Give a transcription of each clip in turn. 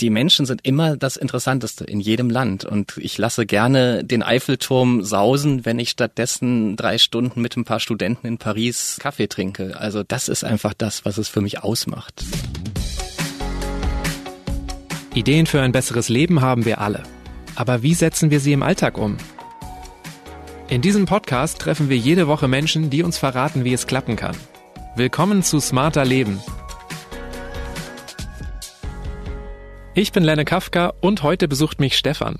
die Menschen sind immer das Interessanteste in jedem Land und ich lasse gerne den Eiffelturm sausen, wenn ich stattdessen drei Stunden mit ein paar Studenten in Paris Kaffee trinke. Also das ist einfach das, was es für mich ausmacht. Ideen für ein besseres Leben haben wir alle. Aber wie setzen wir sie im Alltag um? In diesem Podcast treffen wir jede Woche Menschen, die uns verraten, wie es klappen kann. Willkommen zu Smarter Leben, Ich bin Lenne Kafka und heute besucht mich Stefan.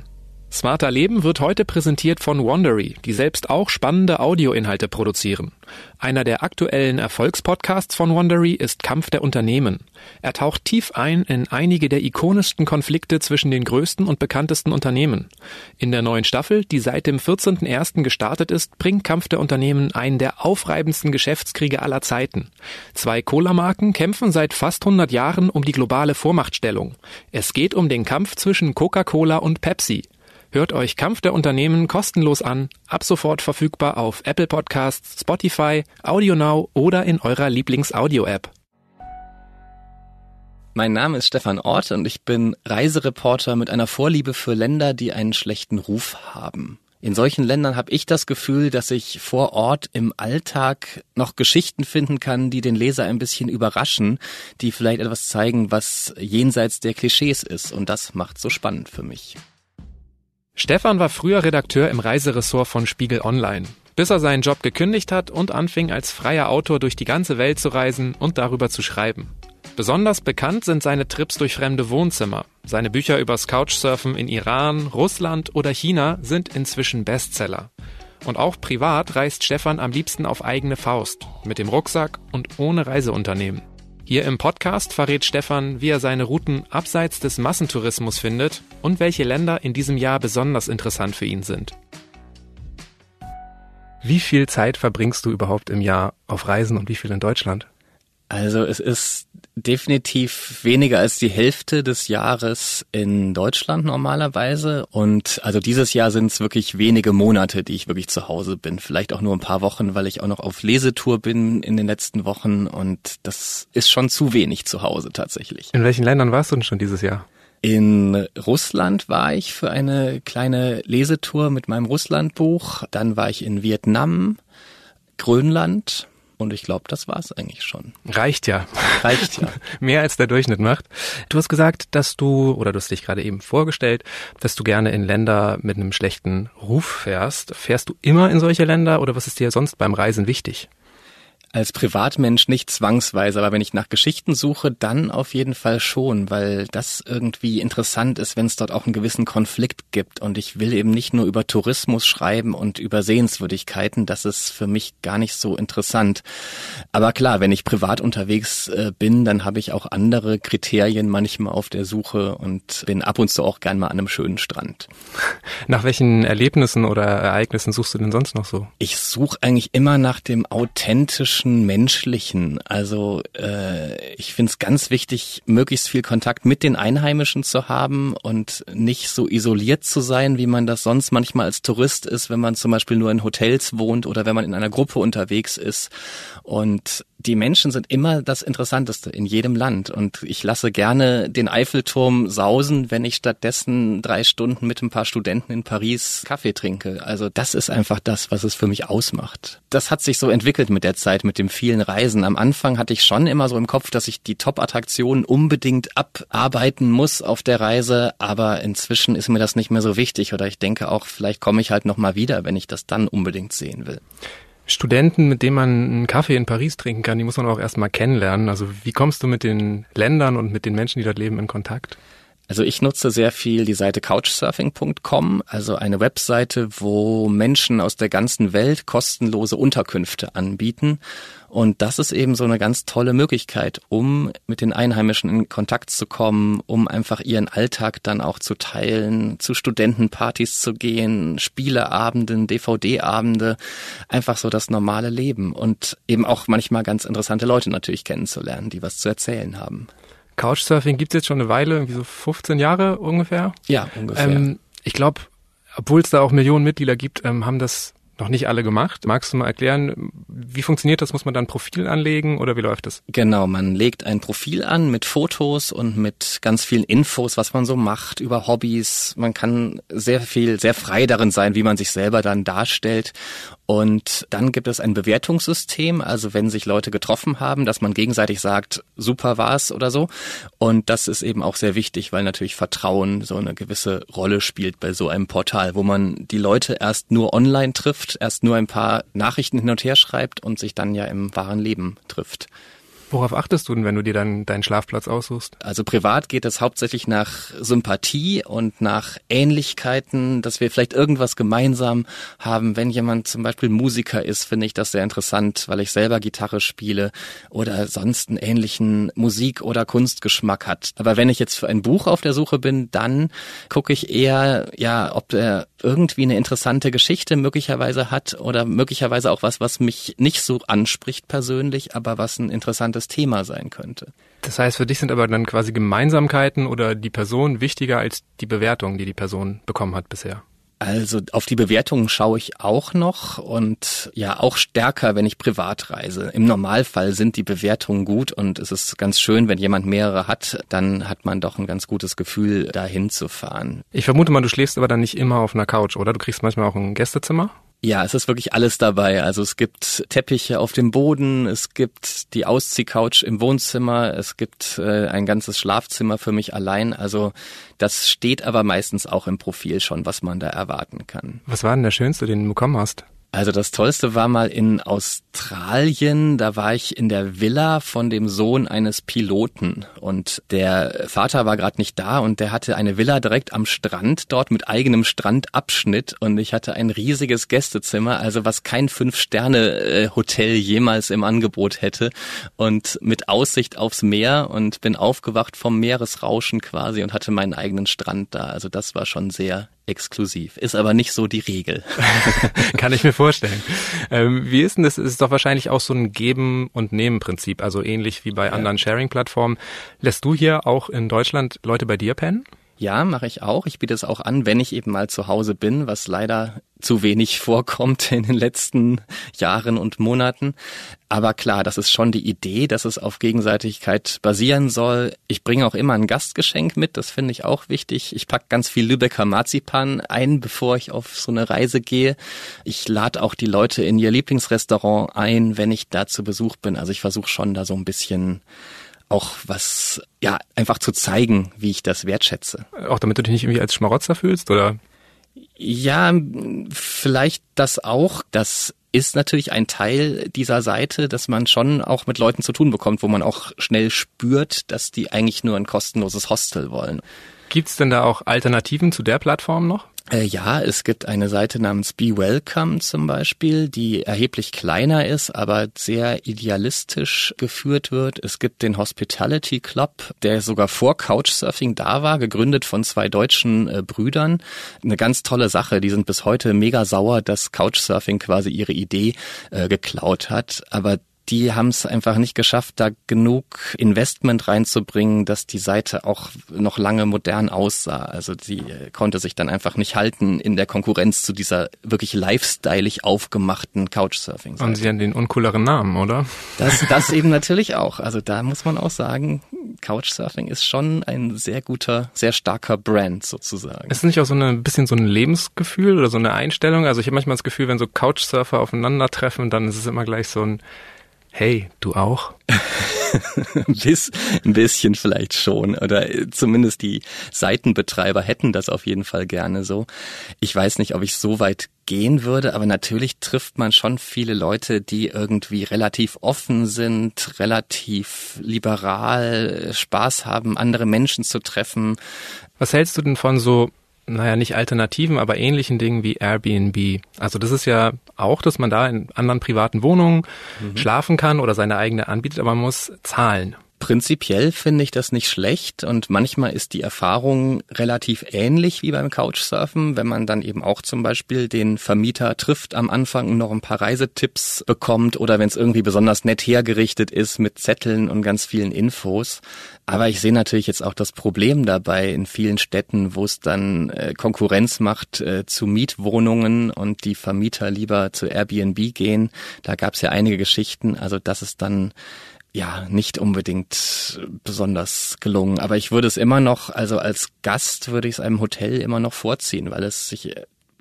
Smarter Leben wird heute präsentiert von Wandery, die selbst auch spannende Audioinhalte produzieren. Einer der aktuellen Erfolgspodcasts von Wandery ist Kampf der Unternehmen. Er taucht tief ein in einige der ikonischsten Konflikte zwischen den größten und bekanntesten Unternehmen. In der neuen Staffel, die seit dem 14.01. gestartet ist, bringt Kampf der Unternehmen einen der aufreibendsten Geschäftskriege aller Zeiten. Zwei Cola-Marken kämpfen seit fast 100 Jahren um die globale Vormachtstellung. Es geht um den Kampf zwischen Coca-Cola und Pepsi. Hört euch Kampf der Unternehmen kostenlos an, ab sofort verfügbar auf Apple Podcasts, Spotify, AudioNow oder in eurer Lieblings-Audio-App. Mein Name ist Stefan Ort und ich bin Reisereporter mit einer Vorliebe für Länder, die einen schlechten Ruf haben. In solchen Ländern habe ich das Gefühl, dass ich vor Ort im Alltag noch Geschichten finden kann, die den Leser ein bisschen überraschen, die vielleicht etwas zeigen, was jenseits der Klischees ist. Und das macht so spannend für mich. Stefan war früher Redakteur im Reiseressort von Spiegel Online, bis er seinen Job gekündigt hat und anfing als freier Autor durch die ganze Welt zu reisen und darüber zu schreiben. Besonders bekannt sind seine Trips durch fremde Wohnzimmer. Seine Bücher übers Couchsurfen in Iran, Russland oder China sind inzwischen Bestseller. Und auch privat reist Stefan am liebsten auf eigene Faust, mit dem Rucksack und ohne Reiseunternehmen. Hier im Podcast verrät Stefan, wie er seine Routen abseits des Massentourismus findet und welche Länder in diesem Jahr besonders interessant für ihn sind. Wie viel Zeit verbringst du überhaupt im Jahr auf Reisen und wie viel in Deutschland? Also es ist definitiv weniger als die Hälfte des Jahres in Deutschland normalerweise. Und also dieses Jahr sind es wirklich wenige Monate, die ich wirklich zu Hause bin. Vielleicht auch nur ein paar Wochen, weil ich auch noch auf Lesetour bin in den letzten Wochen. Und das ist schon zu wenig zu Hause tatsächlich. In welchen Ländern warst du denn schon dieses Jahr? In Russland war ich für eine kleine Lesetour mit meinem Russlandbuch. Dann war ich in Vietnam, Grönland, und ich glaube, das war es eigentlich schon. Reicht ja. Reicht ja. Mehr als der Durchschnitt macht. Du hast gesagt, dass du, oder du hast dich gerade eben vorgestellt, dass du gerne in Länder mit einem schlechten Ruf fährst. Fährst du immer in solche Länder oder was ist dir sonst beim Reisen wichtig? Als Privatmensch nicht zwangsweise, aber wenn ich nach Geschichten suche, dann auf jeden Fall schon, weil das irgendwie interessant ist, wenn es dort auch einen gewissen Konflikt gibt. Und ich will eben nicht nur über Tourismus schreiben und über Sehenswürdigkeiten, das ist für mich gar nicht so interessant. Aber klar, wenn ich privat unterwegs äh, bin, dann habe ich auch andere Kriterien manchmal auf der Suche und bin ab und zu auch gern mal an einem schönen Strand. Nach welchen Erlebnissen oder Ereignissen suchst du denn sonst noch so? Ich suche eigentlich immer nach dem authentischen menschlichen. Also äh, ich finde es ganz wichtig, möglichst viel Kontakt mit den Einheimischen zu haben und nicht so isoliert zu sein, wie man das sonst manchmal als Tourist ist, wenn man zum Beispiel nur in Hotels wohnt oder wenn man in einer Gruppe unterwegs ist. Und die Menschen sind immer das Interessanteste in jedem Land. Und ich lasse gerne den Eiffelturm sausen, wenn ich stattdessen drei Stunden mit ein paar Studenten in Paris Kaffee trinke. Also das ist einfach das, was es für mich ausmacht. Das hat sich so entwickelt mit der Zeit, mit dem vielen Reisen. Am Anfang hatte ich schon immer so im Kopf, dass ich die Top-Attraktionen unbedingt abarbeiten muss auf der Reise. Aber inzwischen ist mir das nicht mehr so wichtig. Oder ich denke auch, vielleicht komme ich halt nochmal wieder, wenn ich das dann unbedingt sehen will. Studenten, mit denen man einen Kaffee in Paris trinken kann, die muss man auch erstmal kennenlernen. Also wie kommst du mit den Ländern und mit den Menschen, die dort leben, in Kontakt? Also ich nutze sehr viel die Seite couchsurfing.com, also eine Webseite, wo Menschen aus der ganzen Welt kostenlose Unterkünfte anbieten. Und das ist eben so eine ganz tolle Möglichkeit, um mit den Einheimischen in Kontakt zu kommen, um einfach ihren Alltag dann auch zu teilen, zu Studentenpartys zu gehen, Spieleabenden, DVD-Abende, einfach so das normale Leben und eben auch manchmal ganz interessante Leute natürlich kennenzulernen, die was zu erzählen haben. Couchsurfing gibt es jetzt schon eine Weile, irgendwie so 15 Jahre ungefähr. Ja, ungefähr. Ähm, ich glaube, obwohl es da auch Millionen Mitglieder gibt, ähm, haben das noch nicht alle gemacht. Magst du mal erklären, wie funktioniert das? Muss man dann Profil anlegen oder wie läuft das? Genau, man legt ein Profil an mit Fotos und mit ganz vielen Infos, was man so macht über Hobbys. Man kann sehr viel, sehr frei darin sein, wie man sich selber dann darstellt. Und dann gibt es ein Bewertungssystem, also wenn sich Leute getroffen haben, dass man gegenseitig sagt, super war's oder so. Und das ist eben auch sehr wichtig, weil natürlich Vertrauen so eine gewisse Rolle spielt bei so einem Portal, wo man die Leute erst nur online trifft, erst nur ein paar Nachrichten hin und her schreibt und sich dann ja im wahren Leben trifft. Worauf achtest du denn, wenn du dir dann deinen Schlafplatz aussuchst? Also privat geht es hauptsächlich nach Sympathie und nach Ähnlichkeiten, dass wir vielleicht irgendwas gemeinsam haben. Wenn jemand zum Beispiel Musiker ist, finde ich das sehr interessant, weil ich selber Gitarre spiele oder sonst einen ähnlichen Musik- oder Kunstgeschmack hat. Aber wenn ich jetzt für ein Buch auf der Suche bin, dann gucke ich eher, ja, ob er irgendwie eine interessante Geschichte möglicherweise hat oder möglicherweise auch was, was mich nicht so anspricht persönlich, aber was ein interessantes Thema sein könnte. Das heißt, für dich sind aber dann quasi Gemeinsamkeiten oder die Person wichtiger als die Bewertung, die die Person bekommen hat bisher? Also auf die Bewertungen schaue ich auch noch und ja auch stärker, wenn ich privat reise. Im Normalfall sind die Bewertungen gut und es ist ganz schön, wenn jemand mehrere hat, dann hat man doch ein ganz gutes Gefühl, dahin zu fahren. Ich vermute mal, du schläfst aber dann nicht immer auf einer Couch, oder? Du kriegst manchmal auch ein Gästezimmer? Ja, es ist wirklich alles dabei. Also es gibt Teppiche auf dem Boden, es gibt die Ausziehcouch im Wohnzimmer, es gibt äh, ein ganzes Schlafzimmer für mich allein. Also das steht aber meistens auch im Profil schon, was man da erwarten kann. Was war denn der schönste, den du bekommen hast? Also das Tollste war mal in Australien. Da war ich in der Villa von dem Sohn eines Piloten und der Vater war gerade nicht da und der hatte eine Villa direkt am Strand dort mit eigenem Strandabschnitt und ich hatte ein riesiges Gästezimmer, also was kein Fünf-Sterne-Hotel jemals im Angebot hätte und mit Aussicht aufs Meer und bin aufgewacht vom Meeresrauschen quasi und hatte meinen eigenen Strand da. Also das war schon sehr exklusiv. Ist aber nicht so die Regel. Kann ich mir vorstellen. Ähm, wie ist denn das? Es ist doch wahrscheinlich auch so ein Geben- und Nehmen-Prinzip, also ähnlich wie bei ja. anderen Sharing-Plattformen. Lässt du hier auch in Deutschland Leute bei dir pennen? Ja, mache ich auch. Ich biete es auch an, wenn ich eben mal zu Hause bin, was leider zu wenig vorkommt in den letzten Jahren und Monaten. Aber klar, das ist schon die Idee, dass es auf Gegenseitigkeit basieren soll. Ich bringe auch immer ein Gastgeschenk mit, das finde ich auch wichtig. Ich pack ganz viel Lübecker Marzipan ein, bevor ich auf so eine Reise gehe. Ich lade auch die Leute in ihr Lieblingsrestaurant ein, wenn ich da zu Besuch bin. Also ich versuche schon da so ein bisschen auch was, ja, einfach zu zeigen, wie ich das wertschätze. Auch damit du dich nicht irgendwie als Schmarotzer fühlst, oder? Ja, vielleicht das auch. Das ist natürlich ein Teil dieser Seite, dass man schon auch mit Leuten zu tun bekommt, wo man auch schnell spürt, dass die eigentlich nur ein kostenloses Hostel wollen. Gibt's denn da auch Alternativen zu der Plattform noch? Äh, ja, es gibt eine Seite namens Be Welcome zum Beispiel, die erheblich kleiner ist, aber sehr idealistisch geführt wird. Es gibt den Hospitality Club, der sogar vor Couchsurfing da war, gegründet von zwei deutschen äh, Brüdern. Eine ganz tolle Sache. Die sind bis heute mega sauer, dass Couchsurfing quasi ihre Idee äh, geklaut hat. Aber die haben es einfach nicht geschafft, da genug Investment reinzubringen, dass die Seite auch noch lange modern aussah. Also sie äh, konnte sich dann einfach nicht halten in der Konkurrenz zu dieser wirklich lifestyleig aufgemachten Couchsurfing-Seite. Und sie haben den uncooleren Namen, oder? Das, das eben natürlich auch. Also da muss man auch sagen, Couchsurfing ist schon ein sehr guter, sehr starker Brand sozusagen. Ist es nicht auch so ein bisschen so ein Lebensgefühl oder so eine Einstellung? Also ich habe manchmal das Gefühl, wenn so Couchsurfer aufeinandertreffen, dann ist es immer gleich so ein Hey, du auch? Bis, ein bisschen vielleicht schon. Oder äh, zumindest die Seitenbetreiber hätten das auf jeden Fall gerne so. Ich weiß nicht, ob ich so weit gehen würde, aber natürlich trifft man schon viele Leute, die irgendwie relativ offen sind, relativ liberal, Spaß haben, andere Menschen zu treffen. Was hältst du denn von so naja, nicht Alternativen, aber ähnlichen Dingen wie Airbnb. Also das ist ja auch, dass man da in anderen privaten Wohnungen mhm. schlafen kann oder seine eigene anbietet, aber man muss zahlen. Prinzipiell finde ich das nicht schlecht und manchmal ist die Erfahrung relativ ähnlich wie beim Couchsurfen, wenn man dann eben auch zum Beispiel den Vermieter trifft am Anfang und noch ein paar Reisetipps bekommt oder wenn es irgendwie besonders nett hergerichtet ist mit Zetteln und ganz vielen Infos. Aber ich sehe natürlich jetzt auch das Problem dabei in vielen Städten, wo es dann äh, Konkurrenz macht äh, zu Mietwohnungen und die Vermieter lieber zu Airbnb gehen. Da gab es ja einige Geschichten. Also das ist dann ja, nicht unbedingt besonders gelungen. Aber ich würde es immer noch, also als Gast würde ich es einem Hotel immer noch vorziehen, weil es sich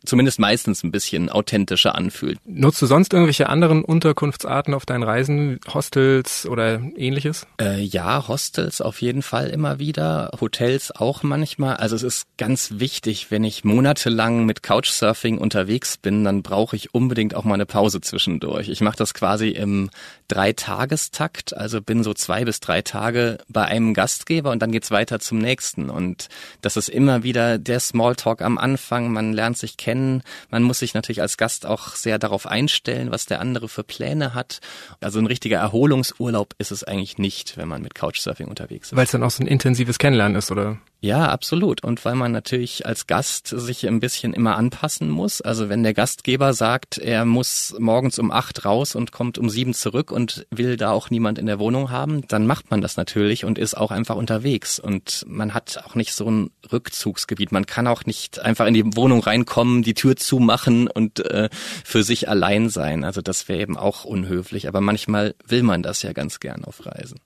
zumindest meistens ein bisschen authentischer anfühlt. Nutzt du sonst irgendwelche anderen Unterkunftsarten auf deinen Reisen, Hostels oder ähnliches? Äh, ja, Hostels auf jeden Fall immer wieder, Hotels auch manchmal. Also es ist ganz wichtig, wenn ich monatelang mit Couchsurfing unterwegs bin, dann brauche ich unbedingt auch mal eine Pause zwischendurch. Ich mache das quasi im Dreitagestakt, also bin so zwei bis drei Tage bei einem Gastgeber und dann geht's weiter zum nächsten. Und das ist immer wieder der Smalltalk am Anfang, man lernt sich kennen. Man muss sich natürlich als Gast auch sehr darauf einstellen, was der andere für Pläne hat. Also ein richtiger Erholungsurlaub ist es eigentlich nicht, wenn man mit Couchsurfing unterwegs ist. Weil es dann auch so ein intensives Kennenlernen ist, oder? Ja, absolut. Und weil man natürlich als Gast sich ein bisschen immer anpassen muss. Also wenn der Gastgeber sagt, er muss morgens um acht raus und kommt um sieben zurück und will da auch niemand in der Wohnung haben, dann macht man das natürlich und ist auch einfach unterwegs. Und man hat auch nicht so ein Rückzugsgebiet. Man kann auch nicht einfach in die Wohnung reinkommen, die Tür zumachen und äh, für sich allein sein. Also das wäre eben auch unhöflich. Aber manchmal will man das ja ganz gern auf Reisen.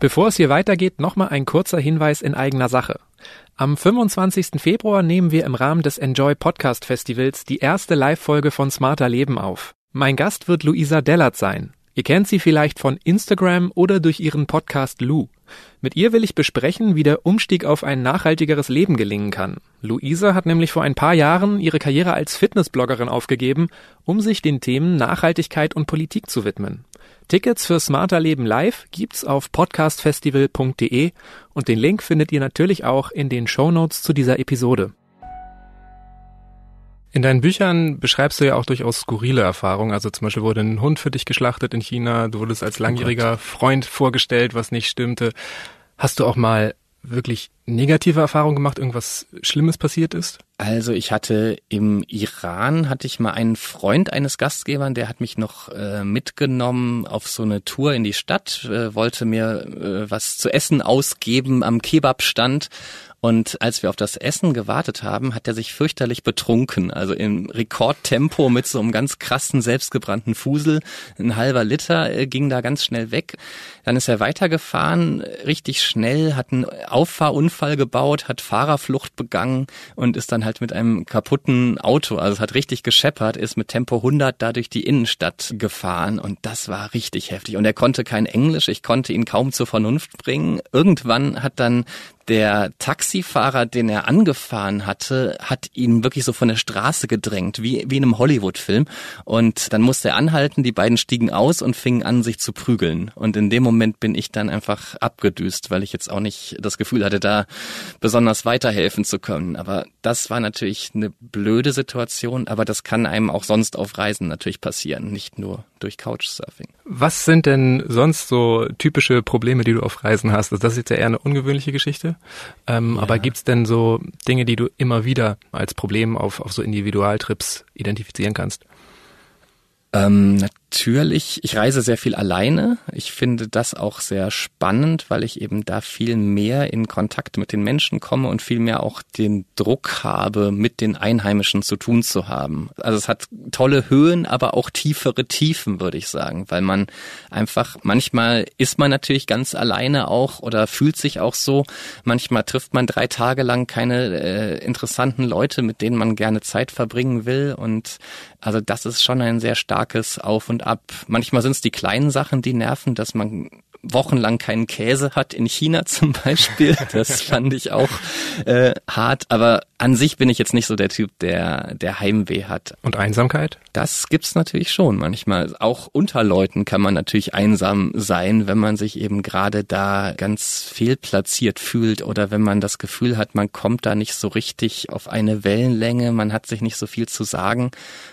Bevor es hier weitergeht, nochmal ein kurzer Hinweis in eigener Sache. Am 25. Februar nehmen wir im Rahmen des Enjoy Podcast Festivals die erste Live-Folge von Smarter Leben auf. Mein Gast wird Luisa Dellert sein. Ihr kennt sie vielleicht von Instagram oder durch ihren Podcast Lou. Mit ihr will ich besprechen, wie der Umstieg auf ein nachhaltigeres Leben gelingen kann. Luisa hat nämlich vor ein paar Jahren ihre Karriere als Fitnessbloggerin aufgegeben, um sich den Themen Nachhaltigkeit und Politik zu widmen. Tickets für Smarter Leben Live gibt's auf podcastfestival.de und den Link findet ihr natürlich auch in den Show Notes zu dieser Episode. In deinen Büchern beschreibst du ja auch durchaus skurrile Erfahrungen. Also zum Beispiel wurde ein Hund für dich geschlachtet in China. Du wurdest als oh langjähriger Freund vorgestellt, was nicht stimmte. Hast du auch mal wirklich negative Erfahrungen gemacht, irgendwas Schlimmes passiert ist? Also ich hatte im Iran hatte ich mal einen Freund eines Gastgebers, der hat mich noch äh, mitgenommen auf so eine Tour in die Stadt, äh, wollte mir äh, was zu essen ausgeben am Kebabstand und als wir auf das Essen gewartet haben, hat er sich fürchterlich betrunken. Also im Rekordtempo mit so einem ganz krassen, selbstgebrannten Fusel. Ein halber Liter äh, ging da ganz schnell weg. Dann ist er weitergefahren, richtig schnell, hat einen Auffahrunfall gebaut, hat Fahrerflucht begangen und ist dann halt mit einem kaputten Auto, also es hat richtig gescheppert, ist mit Tempo 100 da durch die Innenstadt gefahren und das war richtig heftig. Und er konnte kein Englisch, ich konnte ihn kaum zur Vernunft bringen. Irgendwann hat dann der Taxifahrer, den er angefahren hatte, hat ihn wirklich so von der Straße gedrängt, wie, wie in einem Hollywood-Film. Und dann musste er anhalten, die beiden stiegen aus und fingen an, sich zu prügeln. Und in dem Moment bin ich dann einfach abgedüst, weil ich jetzt auch nicht das Gefühl hatte, da besonders weiterhelfen zu können. Aber das war natürlich eine blöde Situation, aber das kann einem auch sonst auf Reisen natürlich passieren, nicht nur durch Couchsurfing. Was sind denn sonst so typische Probleme, die du auf Reisen hast? Also das ist jetzt ja eher eine ungewöhnliche Geschichte. Ähm, ja. Aber gibt's denn so Dinge, die du immer wieder als Problem auf, auf so Individualtrips identifizieren kannst? Ähm, natürlich, ich reise sehr viel alleine. Ich finde das auch sehr spannend, weil ich eben da viel mehr in Kontakt mit den Menschen komme und viel mehr auch den Druck habe, mit den Einheimischen zu tun zu haben. Also es hat tolle Höhen, aber auch tiefere Tiefen, würde ich sagen, weil man einfach, manchmal ist man natürlich ganz alleine auch oder fühlt sich auch so. Manchmal trifft man drei Tage lang keine äh, interessanten Leute, mit denen man gerne Zeit verbringen will und also das ist schon ein sehr starkes Auf und Ab. Manchmal sind es die kleinen Sachen, die nerven, dass man wochenlang keinen Käse hat in China zum Beispiel. Das fand ich auch äh, hart. Aber an sich bin ich jetzt nicht so der Typ, der, der Heimweh hat. Und Einsamkeit? Das gibt's natürlich schon manchmal. Auch unter Leuten kann man natürlich einsam sein, wenn man sich eben gerade da ganz fehlplatziert fühlt oder wenn man das Gefühl hat, man kommt da nicht so richtig auf eine Wellenlänge, man hat sich nicht so viel zu sagen.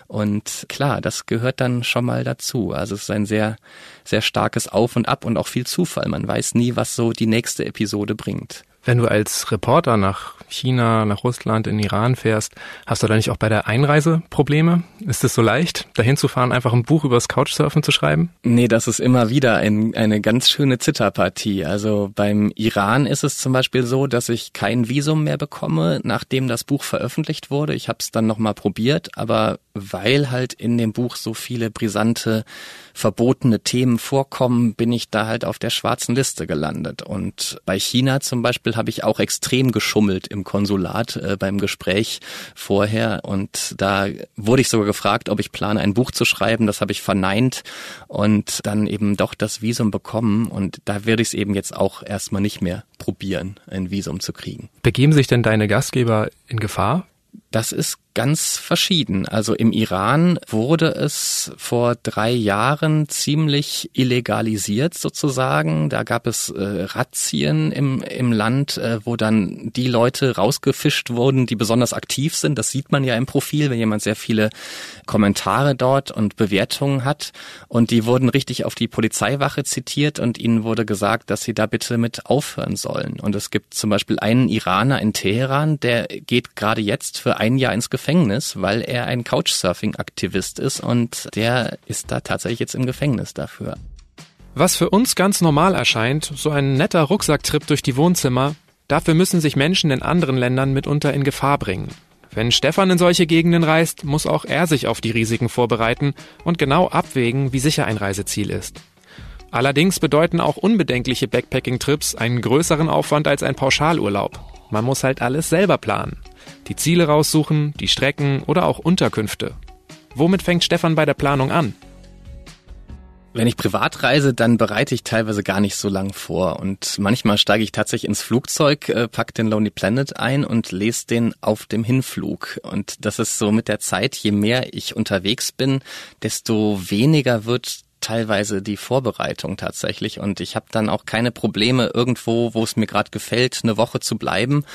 Und klar, das gehört dann schon mal dazu. Also es ist ein sehr, sehr starkes Auf und Ab und auch viel Zufall. Man weiß nie, was so die nächste Episode bringt. Wenn du als Reporter nach China, nach Russland, in Iran fährst, hast du da nicht auch bei der Einreise Probleme? Ist es so leicht, dahin zu fahren, einfach ein Buch übers Couchsurfen zu schreiben? Nee, das ist immer wieder ein, eine ganz schöne Zitterpartie. Also beim Iran ist es zum Beispiel so, dass ich kein Visum mehr bekomme, nachdem das Buch veröffentlicht wurde. Ich habe es dann nochmal probiert, aber weil halt in dem Buch so viele brisante verbotene Themen vorkommen, bin ich da halt auf der schwarzen Liste gelandet. Und bei China zum Beispiel habe ich auch extrem geschummelt im Konsulat äh, beim Gespräch vorher. Und da wurde ich sogar gefragt, ob ich plane, ein Buch zu schreiben. Das habe ich verneint und dann eben doch das Visum bekommen. Und da werde ich es eben jetzt auch erstmal nicht mehr probieren, ein Visum zu kriegen. Begeben sich denn deine Gastgeber in Gefahr? Das ist ganz verschieden. Also im Iran wurde es vor drei Jahren ziemlich illegalisiert sozusagen. Da gab es äh, Razzien im, im Land, äh, wo dann die Leute rausgefischt wurden, die besonders aktiv sind. Das sieht man ja im Profil, wenn jemand sehr viele Kommentare dort und Bewertungen hat. Und die wurden richtig auf die Polizeiwache zitiert und ihnen wurde gesagt, dass sie da bitte mit aufhören sollen. Und es gibt zum Beispiel einen Iraner in Teheran, der geht gerade jetzt für ein Jahr ins Gefängnis Gefängnis, weil er ein Couchsurfing-Aktivist ist und der ist da tatsächlich jetzt im Gefängnis dafür. Was für uns ganz normal erscheint, so ein netter Rucksacktrip durch die Wohnzimmer, dafür müssen sich Menschen in anderen Ländern mitunter in Gefahr bringen. Wenn Stefan in solche Gegenden reist, muss auch er sich auf die Risiken vorbereiten und genau abwägen, wie sicher ein Reiseziel ist. Allerdings bedeuten auch unbedenkliche Backpacking-Trips einen größeren Aufwand als ein Pauschalurlaub. Man muss halt alles selber planen die Ziele raussuchen, die Strecken oder auch Unterkünfte. Womit fängt Stefan bei der Planung an? Wenn ich privat reise, dann bereite ich teilweise gar nicht so lang vor. Und manchmal steige ich tatsächlich ins Flugzeug, äh, pack den Lonely Planet ein und lese den auf dem Hinflug. Und das ist so mit der Zeit, je mehr ich unterwegs bin, desto weniger wird teilweise die Vorbereitung tatsächlich und ich habe dann auch keine Probleme irgendwo, wo es mir gerade gefällt, eine Woche zu bleiben,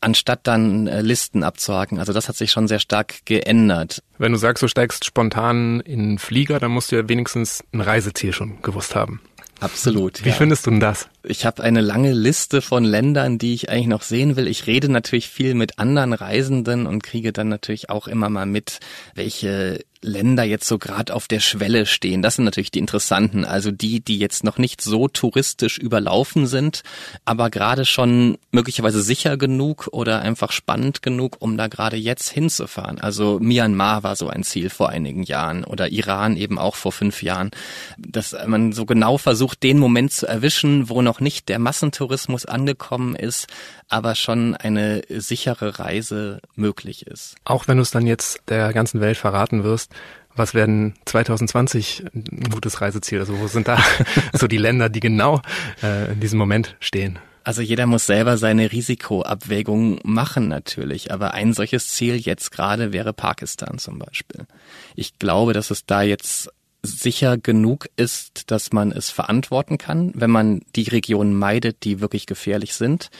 anstatt dann äh, Listen abzuhaken. Also das hat sich schon sehr stark geändert. Wenn du sagst, du steigst spontan in einen Flieger, dann musst du ja wenigstens ein Reiseziel schon gewusst haben. Absolut. Wie ja. findest du denn das? Ich habe eine lange Liste von Ländern, die ich eigentlich noch sehen will. Ich rede natürlich viel mit anderen Reisenden und kriege dann natürlich auch immer mal mit, welche Länder jetzt so gerade auf der Schwelle stehen. Das sind natürlich die interessanten, also die, die jetzt noch nicht so touristisch überlaufen sind, aber gerade schon möglicherweise sicher genug oder einfach spannend genug, um da gerade jetzt hinzufahren. Also Myanmar war so ein Ziel vor einigen Jahren oder Iran eben auch vor fünf Jahren, dass man so genau versucht, den Moment zu erwischen, wo noch nicht der Massentourismus angekommen ist, aber schon eine sichere Reise möglich ist. Auch wenn du es dann jetzt der ganzen Welt verraten wirst, was werden 2020 ein gutes Reiseziel? Also wo sind da so die Länder, die genau äh, in diesem Moment stehen? Also jeder muss selber seine Risikoabwägung machen natürlich, aber ein solches Ziel jetzt gerade wäre Pakistan zum Beispiel. Ich glaube, dass es da jetzt sicher genug ist, dass man es verantworten kann, wenn man die Regionen meidet, die wirklich gefährlich sind.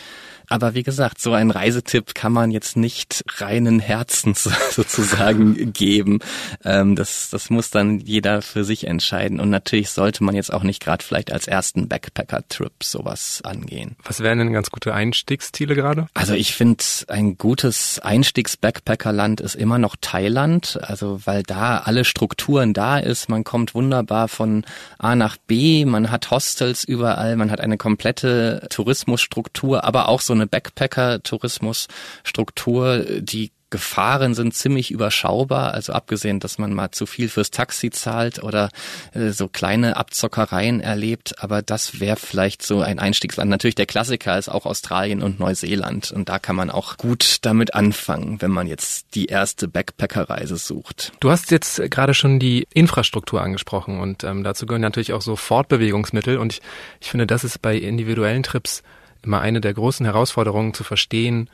Aber wie gesagt, so ein Reisetipp kann man jetzt nicht reinen Herzens sozusagen geben. Ähm, das, das muss dann jeder für sich entscheiden. Und natürlich sollte man jetzt auch nicht gerade vielleicht als ersten Backpacker-Trip sowas angehen. Was wären denn ganz gute Einstiegsziele gerade? Also ich finde, ein gutes Einstiegs-Backpacker-Land ist immer noch Thailand. Also weil da alle Strukturen da ist. Man kommt wunderbar von A nach B. Man hat Hostels überall. Man hat eine komplette Tourismusstruktur, aber auch so eine Backpacker-Tourismusstruktur, die Gefahren sind ziemlich überschaubar, also abgesehen, dass man mal zu viel fürs Taxi zahlt oder äh, so kleine Abzockereien erlebt, aber das wäre vielleicht so ein Einstiegsland. Natürlich der Klassiker ist auch Australien und Neuseeland. Und da kann man auch gut damit anfangen, wenn man jetzt die erste Backpackerreise sucht. Du hast jetzt gerade schon die Infrastruktur angesprochen. Und ähm, dazu gehören natürlich auch so Fortbewegungsmittel. Und ich, ich finde, das ist bei individuellen Trips immer eine der großen Herausforderungen zu verstehen,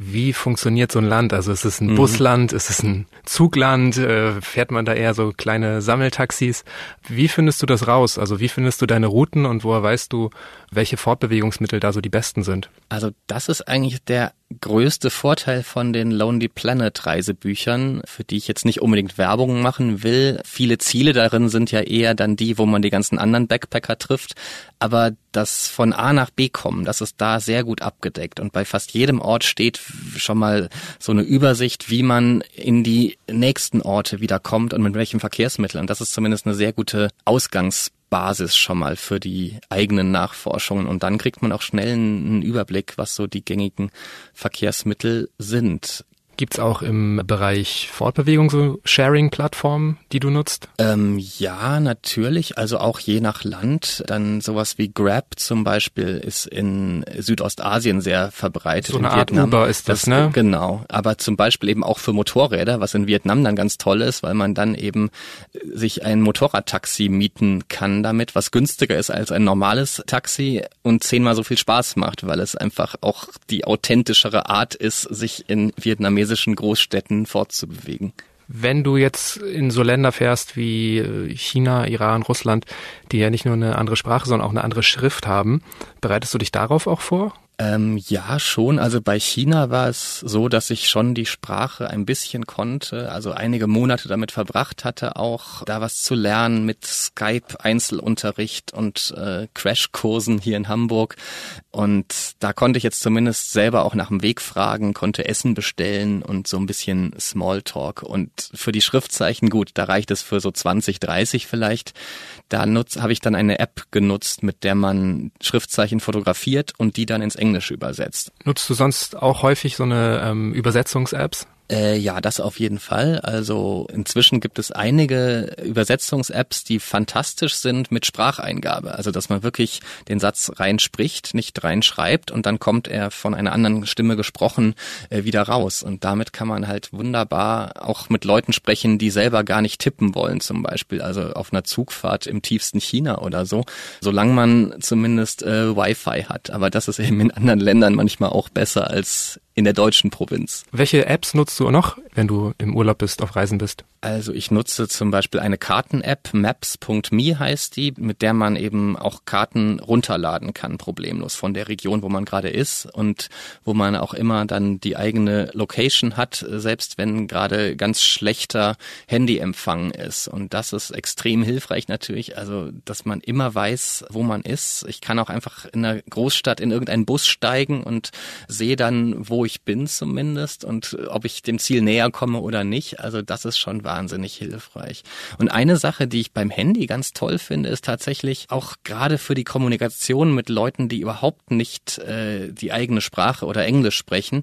Wie funktioniert so ein Land? Also ist es ein mhm. Busland, ist es ein Zugland, äh, fährt man da eher so kleine Sammeltaxis? Wie findest du das raus? Also wie findest du deine Routen und woher weißt du, welche Fortbewegungsmittel da so die besten sind? Also das ist eigentlich der größte Vorteil von den Lonely Planet Reisebüchern, für die ich jetzt nicht unbedingt Werbung machen will. Viele Ziele darin sind ja eher dann die, wo man die ganzen anderen Backpacker trifft. Aber das von A nach B kommen, das ist da sehr gut abgedeckt. Und bei fast jedem Ort steht schon mal so eine Übersicht, wie man in die nächsten Orte wieder kommt und mit welchen Verkehrsmitteln. Das ist zumindest eine sehr gute Ausgangs Basis schon mal für die eigenen Nachforschungen und dann kriegt man auch schnell einen Überblick, was so die gängigen Verkehrsmittel sind. Gibt's auch im Bereich Fortbewegung so Sharing-Plattformen, die du nutzt? Ähm, ja, natürlich. Also auch je nach Land. Dann sowas wie Grab zum Beispiel ist in Südostasien sehr verbreitet. So eine Art Vietnam. Uber ist das, das, ne? Genau. Aber zum Beispiel eben auch für Motorräder, was in Vietnam dann ganz toll ist, weil man dann eben sich ein Motorradtaxi mieten kann damit, was günstiger ist als ein normales Taxi und zehnmal so viel Spaß macht, weil es einfach auch die authentischere Art ist, sich in Vietnamesisch chinesischen Großstädten fortzubewegen. Wenn du jetzt in so Länder fährst wie äh, China, Iran, Russland, die ja nicht nur eine andere Sprache, sondern auch eine andere Schrift haben, bereitest du dich darauf auch vor? Ähm, ja, schon. Also bei China war es so, dass ich schon die Sprache ein bisschen konnte, also einige Monate damit verbracht hatte, auch da was zu lernen mit Skype-Einzelunterricht und äh, Crashkursen hier in Hamburg. Und da konnte ich jetzt zumindest selber auch nach dem Weg fragen, konnte Essen bestellen und so ein bisschen Smalltalk. Und für die Schriftzeichen gut, da reicht es für so 20, 30 vielleicht. Da habe ich dann eine App genutzt, mit der man Schriftzeichen fotografiert und die dann ins Englische übersetzt. Nutzt du sonst auch häufig so eine ähm, Übersetzungs-Apps? Äh, ja, das auf jeden Fall. Also inzwischen gibt es einige Übersetzungs-Apps, die fantastisch sind mit Spracheingabe. Also dass man wirklich den Satz reinspricht, nicht reinschreibt und dann kommt er von einer anderen Stimme gesprochen äh, wieder raus. Und damit kann man halt wunderbar auch mit Leuten sprechen, die selber gar nicht tippen wollen, zum Beispiel. Also auf einer Zugfahrt im tiefsten China oder so. Solange man zumindest äh, Wi-Fi hat. Aber das ist eben in anderen Ländern manchmal auch besser als in der deutschen Provinz. Welche Apps nutzt du noch, wenn du im Urlaub bist, auf Reisen bist? Also ich nutze zum Beispiel eine Karten-App, Maps.me heißt die, mit der man eben auch Karten runterladen kann, problemlos von der Region, wo man gerade ist und wo man auch immer dann die eigene Location hat, selbst wenn gerade ganz schlechter Handyempfang ist. Und das ist extrem hilfreich natürlich, also dass man immer weiß, wo man ist. Ich kann auch einfach in einer Großstadt in irgendeinen Bus steigen und sehe dann, wo ich bin zumindest und ob ich dem Ziel näher komme oder nicht. Also das ist schon wahnsinnig hilfreich. Und eine Sache, die ich beim Handy ganz toll finde, ist tatsächlich auch gerade für die Kommunikation mit Leuten, die überhaupt nicht äh, die eigene Sprache oder Englisch sprechen,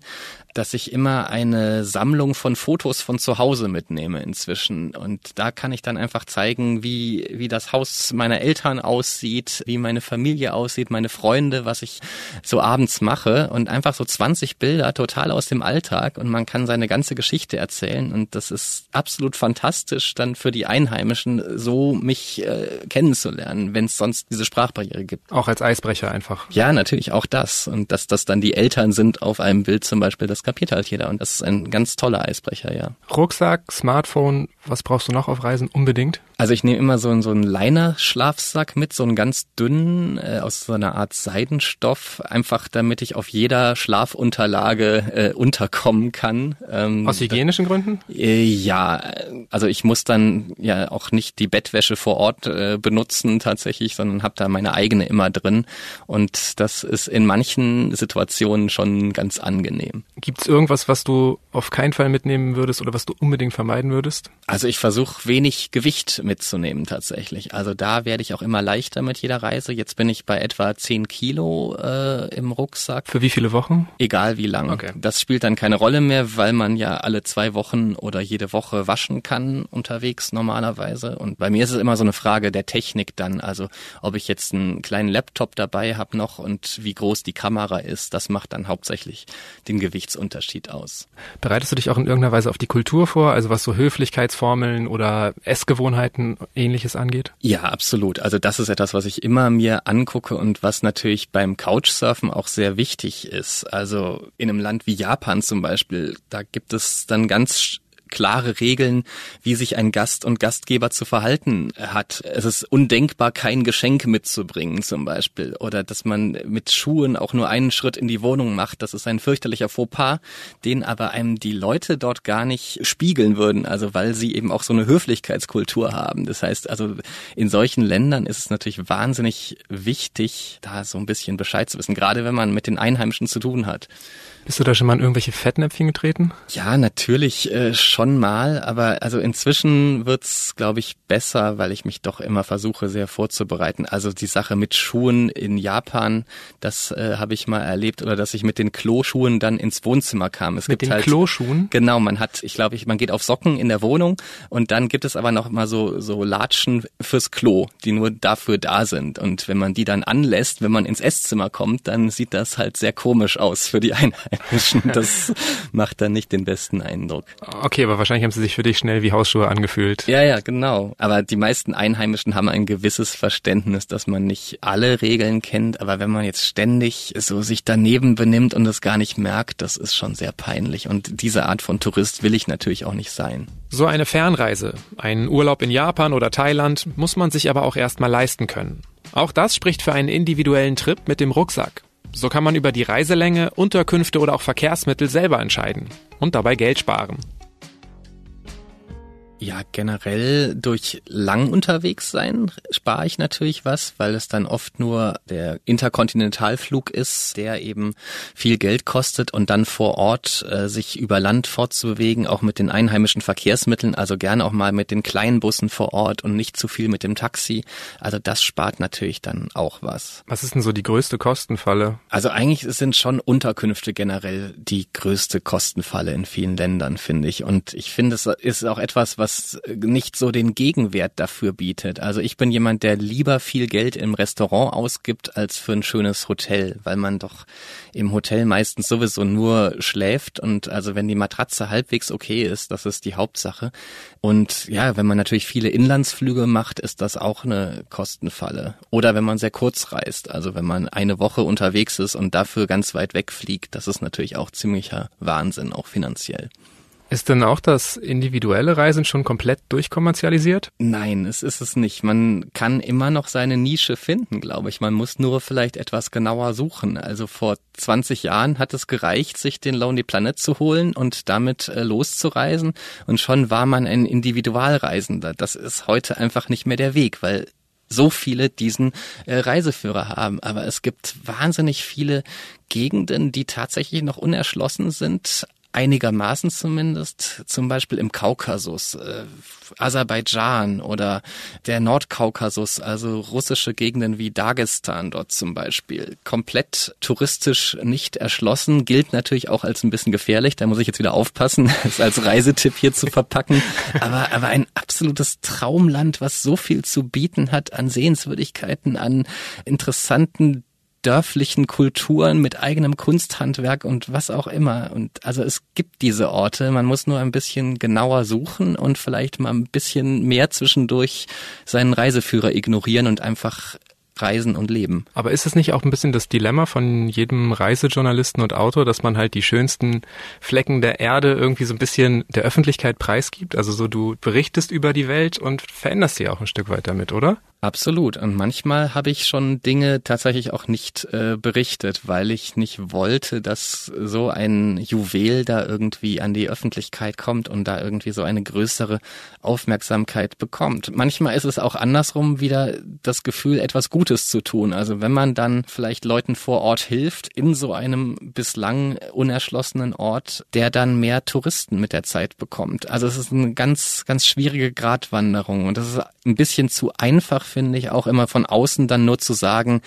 dass ich immer eine Sammlung von Fotos von zu Hause mitnehme inzwischen. Und da kann ich dann einfach zeigen, wie, wie das Haus meiner Eltern aussieht, wie meine Familie aussieht, meine Freunde, was ich so abends mache. Und einfach so 20 Bilder total aus dem Alltag. Und man kann seine ganze Geschichte erzählen. Und das ist absolut fantastisch dann für die Einheimischen, so mich äh, kennenzulernen, wenn es sonst diese Sprachbarriere gibt. Auch als Eisbrecher einfach. Ja, natürlich auch das. Und dass das dann die Eltern sind auf einem Bild zum Beispiel, das kapiert halt jeder und das ist ein ganz toller Eisbrecher, ja. Rucksack, Smartphone, was brauchst du noch auf Reisen unbedingt? Also ich nehme immer so, einen so einen Liner-Schlafsack mit, so einen ganz dünnen, äh, aus so einer Art Seidenstoff, einfach damit ich auf jeder Schlafunterlage äh, unterkommen kann. Ähm, aus hygienischen Gründen? Äh, ja, also ich muss dann ja auch nicht die Bettwäsche vor Ort äh, benutzen tatsächlich, sondern habe da meine eigene immer drin und das ist in manchen Situationen schon ganz angenehm. Gibt es irgendwas, was du auf keinen Fall mitnehmen würdest oder was du unbedingt vermeiden würdest? Also ich versuche wenig Gewicht mitzunehmen tatsächlich. Also da werde ich auch immer leichter mit jeder Reise. Jetzt bin ich bei etwa 10 Kilo äh, im Rucksack. Für wie viele Wochen? Egal wie lang. Okay. Das spielt dann keine Rolle mehr, weil man ja alle zwei Wochen oder jede Woche waschen kann unterwegs normalerweise. Und bei mir ist es immer so eine Frage der Technik dann. Also ob ich jetzt einen kleinen Laptop dabei habe noch und wie groß die Kamera ist, das macht dann hauptsächlich den Gewichtsunterschied aus. Bereitest du dich auch in irgendeiner Weise auf die Kultur vor, also was so Höflichkeitsformeln oder Essgewohnheiten ähnliches angeht? Ja, absolut. Also das ist etwas, was ich immer mir angucke und was natürlich beim Couchsurfen auch sehr wichtig ist. Also in einem Land wie Japan zum Beispiel, da gibt es dann ganz klare Regeln, wie sich ein Gast und Gastgeber zu verhalten hat. Es ist undenkbar, kein Geschenk mitzubringen zum Beispiel. Oder dass man mit Schuhen auch nur einen Schritt in die Wohnung macht. Das ist ein fürchterlicher Fauxpas, den aber einem die Leute dort gar nicht spiegeln würden. Also weil sie eben auch so eine Höflichkeitskultur haben. Das heißt, also in solchen Ländern ist es natürlich wahnsinnig wichtig, da so ein bisschen Bescheid zu wissen. Gerade wenn man mit den Einheimischen zu tun hat. Bist du da schon mal in irgendwelche Fettnäpfchen getreten? Ja, natürlich äh, schon mal, aber also inzwischen wird's, glaube ich, besser, weil ich mich doch immer versuche, sehr vorzubereiten. Also die Sache mit Schuhen in Japan, das äh, habe ich mal erlebt, oder dass ich mit den Kloschuhen dann ins Wohnzimmer kam. Es mit gibt den halt, Kloschuhen? Genau, man hat, ich glaube, ich, man geht auf Socken in der Wohnung und dann gibt es aber noch mal so so Latschen fürs Klo, die nur dafür da sind. Und wenn man die dann anlässt, wenn man ins Esszimmer kommt, dann sieht das halt sehr komisch aus für die Einheit. Das macht dann nicht den besten Eindruck. Okay, aber wahrscheinlich haben sie sich für dich schnell wie Hausschuhe angefühlt. Ja, ja, genau. Aber die meisten Einheimischen haben ein gewisses Verständnis, dass man nicht alle Regeln kennt. Aber wenn man jetzt ständig so sich daneben benimmt und es gar nicht merkt, das ist schon sehr peinlich. Und diese Art von Tourist will ich natürlich auch nicht sein. So eine Fernreise, einen Urlaub in Japan oder Thailand, muss man sich aber auch erstmal leisten können. Auch das spricht für einen individuellen Trip mit dem Rucksack. So kann man über die Reiselänge, Unterkünfte oder auch Verkehrsmittel selber entscheiden und dabei Geld sparen. Ja, generell durch lang unterwegs sein spare ich natürlich was, weil es dann oft nur der Interkontinentalflug ist, der eben viel Geld kostet und dann vor Ort äh, sich über Land fortzubewegen, auch mit den einheimischen Verkehrsmitteln, also gerne auch mal mit den kleinen Bussen vor Ort und nicht zu viel mit dem Taxi. Also das spart natürlich dann auch was. Was ist denn so die größte Kostenfalle? Also eigentlich sind schon Unterkünfte generell die größte Kostenfalle in vielen Ländern, finde ich. Und ich finde, es ist auch etwas, was was nicht so den Gegenwert dafür bietet. Also ich bin jemand, der lieber viel Geld im Restaurant ausgibt als für ein schönes Hotel, weil man doch im Hotel meistens sowieso nur schläft und also wenn die Matratze halbwegs okay ist, das ist die Hauptsache. Und ja, wenn man natürlich viele Inlandsflüge macht, ist das auch eine Kostenfalle. Oder wenn man sehr kurz reist, also wenn man eine Woche unterwegs ist und dafür ganz weit wegfliegt, das ist natürlich auch ziemlicher Wahnsinn, auch finanziell. Ist denn auch das individuelle Reisen schon komplett durchkommerzialisiert? Nein, es ist es nicht. Man kann immer noch seine Nische finden, glaube ich. Man muss nur vielleicht etwas genauer suchen. Also vor 20 Jahren hat es gereicht, sich den Lonely Planet zu holen und damit äh, loszureisen. Und schon war man ein Individualreisender. Das ist heute einfach nicht mehr der Weg, weil so viele diesen äh, Reiseführer haben. Aber es gibt wahnsinnig viele Gegenden, die tatsächlich noch unerschlossen sind, einigermaßen zumindest, zum Beispiel im Kaukasus, äh, Aserbaidschan oder der Nordkaukasus, also russische Gegenden wie Dagestan dort zum Beispiel, komplett touristisch nicht erschlossen, gilt natürlich auch als ein bisschen gefährlich, da muss ich jetzt wieder aufpassen, es als Reisetipp hier zu verpacken, aber, aber ein absolutes Traumland, was so viel zu bieten hat an Sehenswürdigkeiten, an interessanten dörflichen Kulturen mit eigenem Kunsthandwerk und was auch immer. Und also es gibt diese Orte, man muss nur ein bisschen genauer suchen und vielleicht mal ein bisschen mehr zwischendurch seinen Reiseführer ignorieren und einfach reisen und leben. Aber ist es nicht auch ein bisschen das Dilemma von jedem Reisejournalisten und Autor, dass man halt die schönsten Flecken der Erde irgendwie so ein bisschen der Öffentlichkeit preisgibt? Also so du berichtest über die Welt und veränderst sie auch ein Stück weit damit, oder? Absolut. Und manchmal habe ich schon Dinge tatsächlich auch nicht äh, berichtet, weil ich nicht wollte, dass so ein Juwel da irgendwie an die Öffentlichkeit kommt und da irgendwie so eine größere Aufmerksamkeit bekommt. Manchmal ist es auch andersrum wieder das Gefühl, etwas Gutes zu tun. Also wenn man dann vielleicht Leuten vor Ort hilft, in so einem bislang unerschlossenen Ort, der dann mehr Touristen mit der Zeit bekommt. Also es ist eine ganz, ganz schwierige Gratwanderung und das ist ein bisschen zu einfach finde ich, auch immer von außen dann nur zu sagen,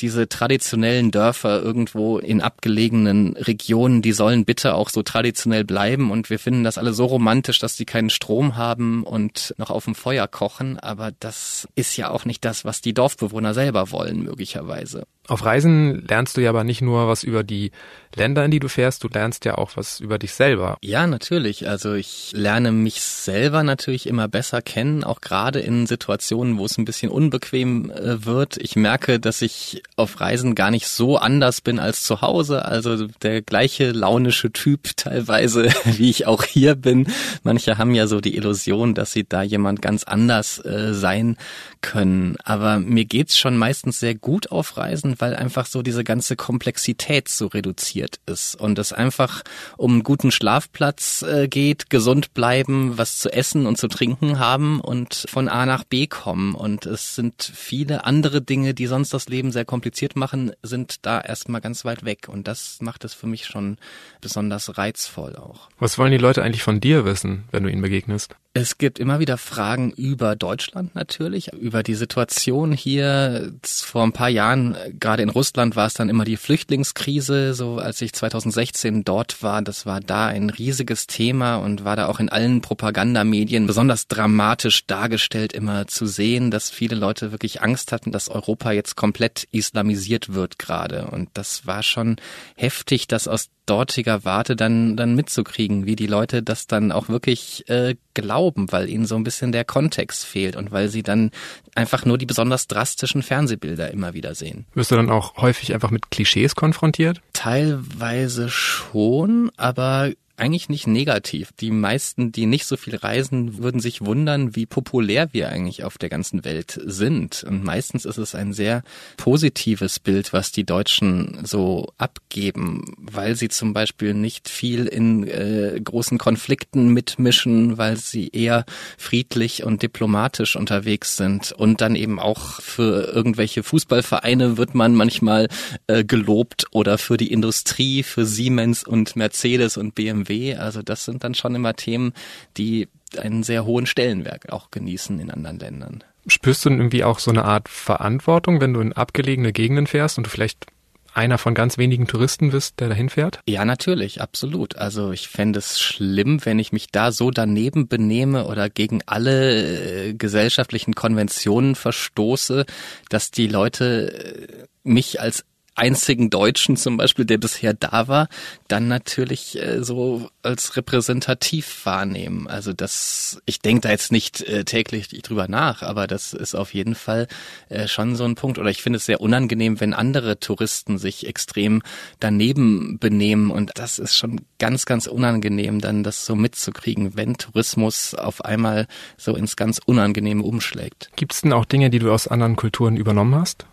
diese traditionellen Dörfer irgendwo in abgelegenen Regionen, die sollen bitte auch so traditionell bleiben und wir finden das alle so romantisch, dass die keinen Strom haben und noch auf dem Feuer kochen, aber das ist ja auch nicht das, was die Dorfbewohner selber wollen, möglicherweise. Auf Reisen lernst du ja aber nicht nur was über die Länder, in die du fährst, du lernst ja auch was über dich selber. Ja, natürlich. Also ich lerne mich selber natürlich immer besser kennen, auch gerade in Situationen, wo es ein bisschen unbequem äh, wird. Ich merke, dass ich auf Reisen gar nicht so anders bin als zu Hause. Also der gleiche launische Typ teilweise, wie ich auch hier bin. Manche haben ja so die Illusion, dass sie da jemand ganz anders äh, sein können. Aber mir geht's schon meistens sehr gut auf Reisen, weil einfach so diese ganze Komplexität so reduziert ist und es einfach um einen guten Schlafplatz äh, geht, gesund bleiben, was zu essen und zu trinken haben und von A nach B kommen. Und es sind viele andere Dinge, die sonst das Leben sehr kompliziert machen, sind da erstmal ganz weit weg. Und das macht es für mich schon besonders reizvoll auch. Was wollen die Leute eigentlich von dir wissen, wenn du ihnen begegnest? Es gibt immer wieder Fragen über Deutschland natürlich, über die Situation hier. Vor ein paar Jahren, gerade in Russland, war es dann immer die Flüchtlingskrise. So als ich 2016 dort war, das war da ein riesiges Thema und war da auch in allen Propagandamedien besonders dramatisch dargestellt, immer zu sehen, dass viele Leute wirklich Angst hatten, dass Europa jetzt komplett islamisiert wird gerade. Und das war schon heftig, das aus dortiger Warte dann, dann mitzukriegen, wie die Leute das dann auch wirklich äh, glauben, weil ihnen so ein bisschen der Kontext fehlt und weil sie dann einfach nur die besonders drastischen Fernsehbilder immer wieder sehen. Wirst du dann auch häufig einfach mit Klischees konfrontiert? Teilweise schon, aber eigentlich nicht negativ. Die meisten, die nicht so viel reisen, würden sich wundern, wie populär wir eigentlich auf der ganzen Welt sind. Und meistens ist es ein sehr positives Bild, was die Deutschen so abgeben, weil sie zum Beispiel nicht viel in äh, großen Konflikten mitmischen, weil sie eher friedlich und diplomatisch unterwegs sind. Und dann eben auch für irgendwelche Fußballvereine wird man manchmal äh, gelobt oder für die Industrie, für Siemens und Mercedes und BMW BMW. Also das sind dann schon immer Themen, die einen sehr hohen Stellenwert auch genießen in anderen Ländern. Spürst du denn irgendwie auch so eine Art Verantwortung, wenn du in abgelegene Gegenden fährst und du vielleicht einer von ganz wenigen Touristen bist, der dahin fährt? Ja, natürlich, absolut. Also ich fände es schlimm, wenn ich mich da so daneben benehme oder gegen alle äh, gesellschaftlichen Konventionen verstoße, dass die Leute äh, mich als einzigen Deutschen zum Beispiel, der bisher da war, dann natürlich äh, so als repräsentativ wahrnehmen. Also das, ich denke da jetzt nicht äh, täglich drüber nach, aber das ist auf jeden Fall äh, schon so ein Punkt. Oder ich finde es sehr unangenehm, wenn andere Touristen sich extrem daneben benehmen und das ist schon ganz, ganz unangenehm, dann das so mitzukriegen, wenn Tourismus auf einmal so ins ganz Unangenehme umschlägt. Gibt es denn auch Dinge, die du aus anderen Kulturen übernommen hast?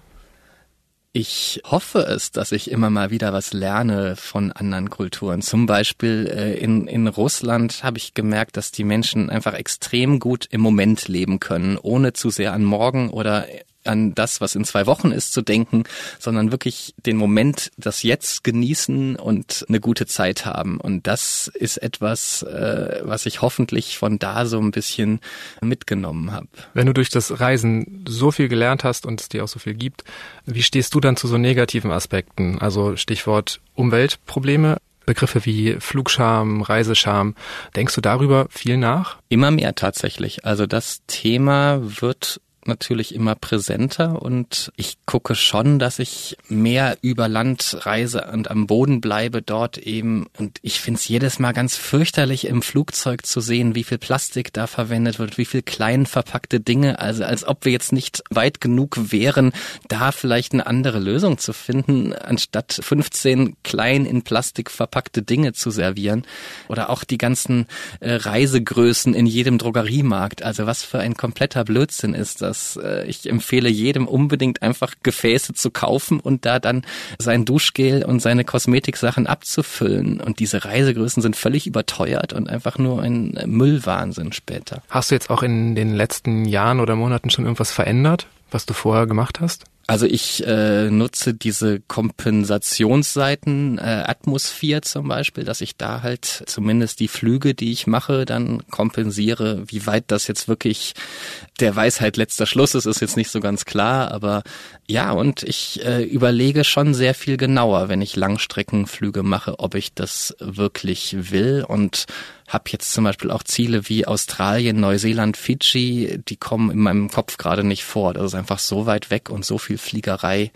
Ich hoffe es, dass ich immer mal wieder was lerne von anderen Kulturen. Zum Beispiel äh, in, in Russland habe ich gemerkt, dass die Menschen einfach extrem gut im Moment leben können, ohne zu sehr an morgen oder an das, was in zwei Wochen ist, zu denken, sondern wirklich den Moment, das Jetzt genießen und eine gute Zeit haben. Und das ist etwas, äh, was ich hoffentlich von da so ein bisschen mitgenommen habe. Wenn du durch das Reisen so viel gelernt hast und es dir auch so viel gibt, wie stehst du dann zu so negativen Aspekten? Also Stichwort Umweltprobleme. Begriffe wie Flugscham, Reisescham. Denkst du darüber viel nach? Immer mehr tatsächlich. Also das Thema wird natürlich immer präsenter und ich gucke schon, dass ich mehr über Land reise und am Boden bleibe dort eben. Und ich finde es jedes Mal ganz fürchterlich im Flugzeug zu sehen, wie viel Plastik da verwendet wird, wie viel klein verpackte Dinge. Also als ob wir jetzt nicht weit genug wären, da vielleicht eine andere Lösung zu finden, anstatt 15 klein in Plastik verpackte Dinge zu servieren. Oder auch die ganzen äh, Reisegrößen in jedem Drogeriemarkt. Also was für ein kompletter Blödsinn ist das dass äh, ich empfehle jedem unbedingt einfach Gefäße zu kaufen und da dann sein Duschgel und seine Kosmetiksachen abzufüllen. Und diese Reisegrößen sind völlig überteuert und einfach nur ein Müllwahnsinn später. Hast du jetzt auch in den letzten Jahren oder Monaten schon irgendwas verändert, was du vorher gemacht hast? Also ich äh, nutze diese Kompensationsseiten, äh, Atmosphere zum Beispiel, dass ich da halt zumindest die Flüge, die ich mache, dann kompensiere. Wie weit das jetzt wirklich der Weisheit letzter Schluss ist, ist jetzt nicht so ganz klar. Aber ja, und ich äh, überlege schon sehr viel genauer, wenn ich Langstreckenflüge mache, ob ich das wirklich will und habe jetzt zum Beispiel auch Ziele wie Australien, Neuseeland, Fidschi, die kommen in meinem Kopf gerade nicht vor. Das ist einfach so weit weg und so viel Fliegerei,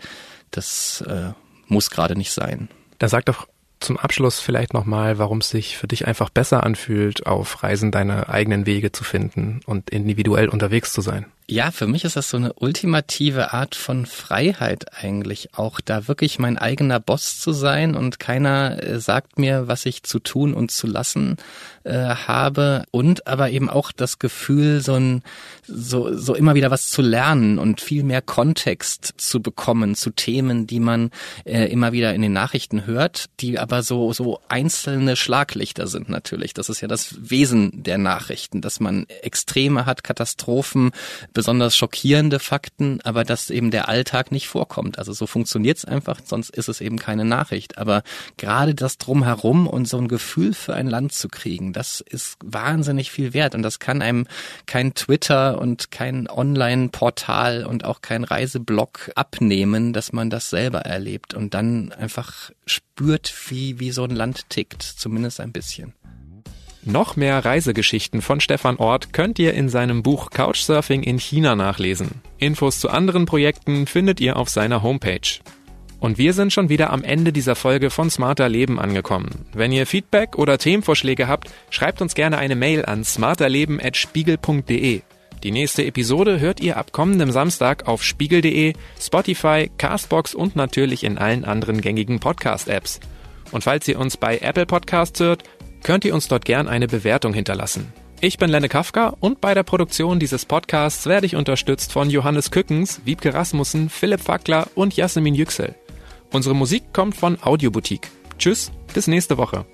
das äh, muss gerade nicht sein. Da sagt doch zum Abschluss vielleicht nochmal, warum es sich für dich einfach besser anfühlt, auf Reisen deine eigenen Wege zu finden und individuell unterwegs zu sein. Ja, für mich ist das so eine ultimative Art von Freiheit eigentlich, auch da wirklich mein eigener Boss zu sein und keiner äh, sagt mir, was ich zu tun und zu lassen äh, habe und aber eben auch das Gefühl, so ein so so immer wieder was zu lernen und viel mehr Kontext zu bekommen zu Themen, die man äh, immer wieder in den Nachrichten hört, die aber so so einzelne Schlaglichter sind natürlich. Das ist ja das Wesen der Nachrichten, dass man Extreme hat, Katastrophen besonders schockierende Fakten, aber dass eben der Alltag nicht vorkommt. Also so funktioniert's einfach, sonst ist es eben keine Nachricht. Aber gerade das drumherum und so ein Gefühl für ein Land zu kriegen, das ist wahnsinnig viel wert. Und das kann einem kein Twitter und kein Online-Portal und auch kein Reiseblog abnehmen, dass man das selber erlebt und dann einfach spürt, wie, wie so ein Land tickt, zumindest ein bisschen. Noch mehr Reisegeschichten von Stefan Ort könnt ihr in seinem Buch Couchsurfing in China nachlesen. Infos zu anderen Projekten findet ihr auf seiner Homepage. Und wir sind schon wieder am Ende dieser Folge von Smarter Leben angekommen. Wenn ihr Feedback oder Themenvorschläge habt, schreibt uns gerne eine Mail an smarterleben.spiegel.de. Die nächste Episode hört ihr ab kommendem Samstag auf spiegel.de, Spotify, Castbox und natürlich in allen anderen gängigen Podcast-Apps. Und falls ihr uns bei Apple Podcasts hört, könnt ihr uns dort gern eine Bewertung hinterlassen. Ich bin Lenne Kafka und bei der Produktion dieses Podcasts werde ich unterstützt von Johannes Kückens, Wiebke Rasmussen, Philipp Fackler und Jasmin Yüksel. Unsere Musik kommt von Audioboutique. Tschüss, bis nächste Woche.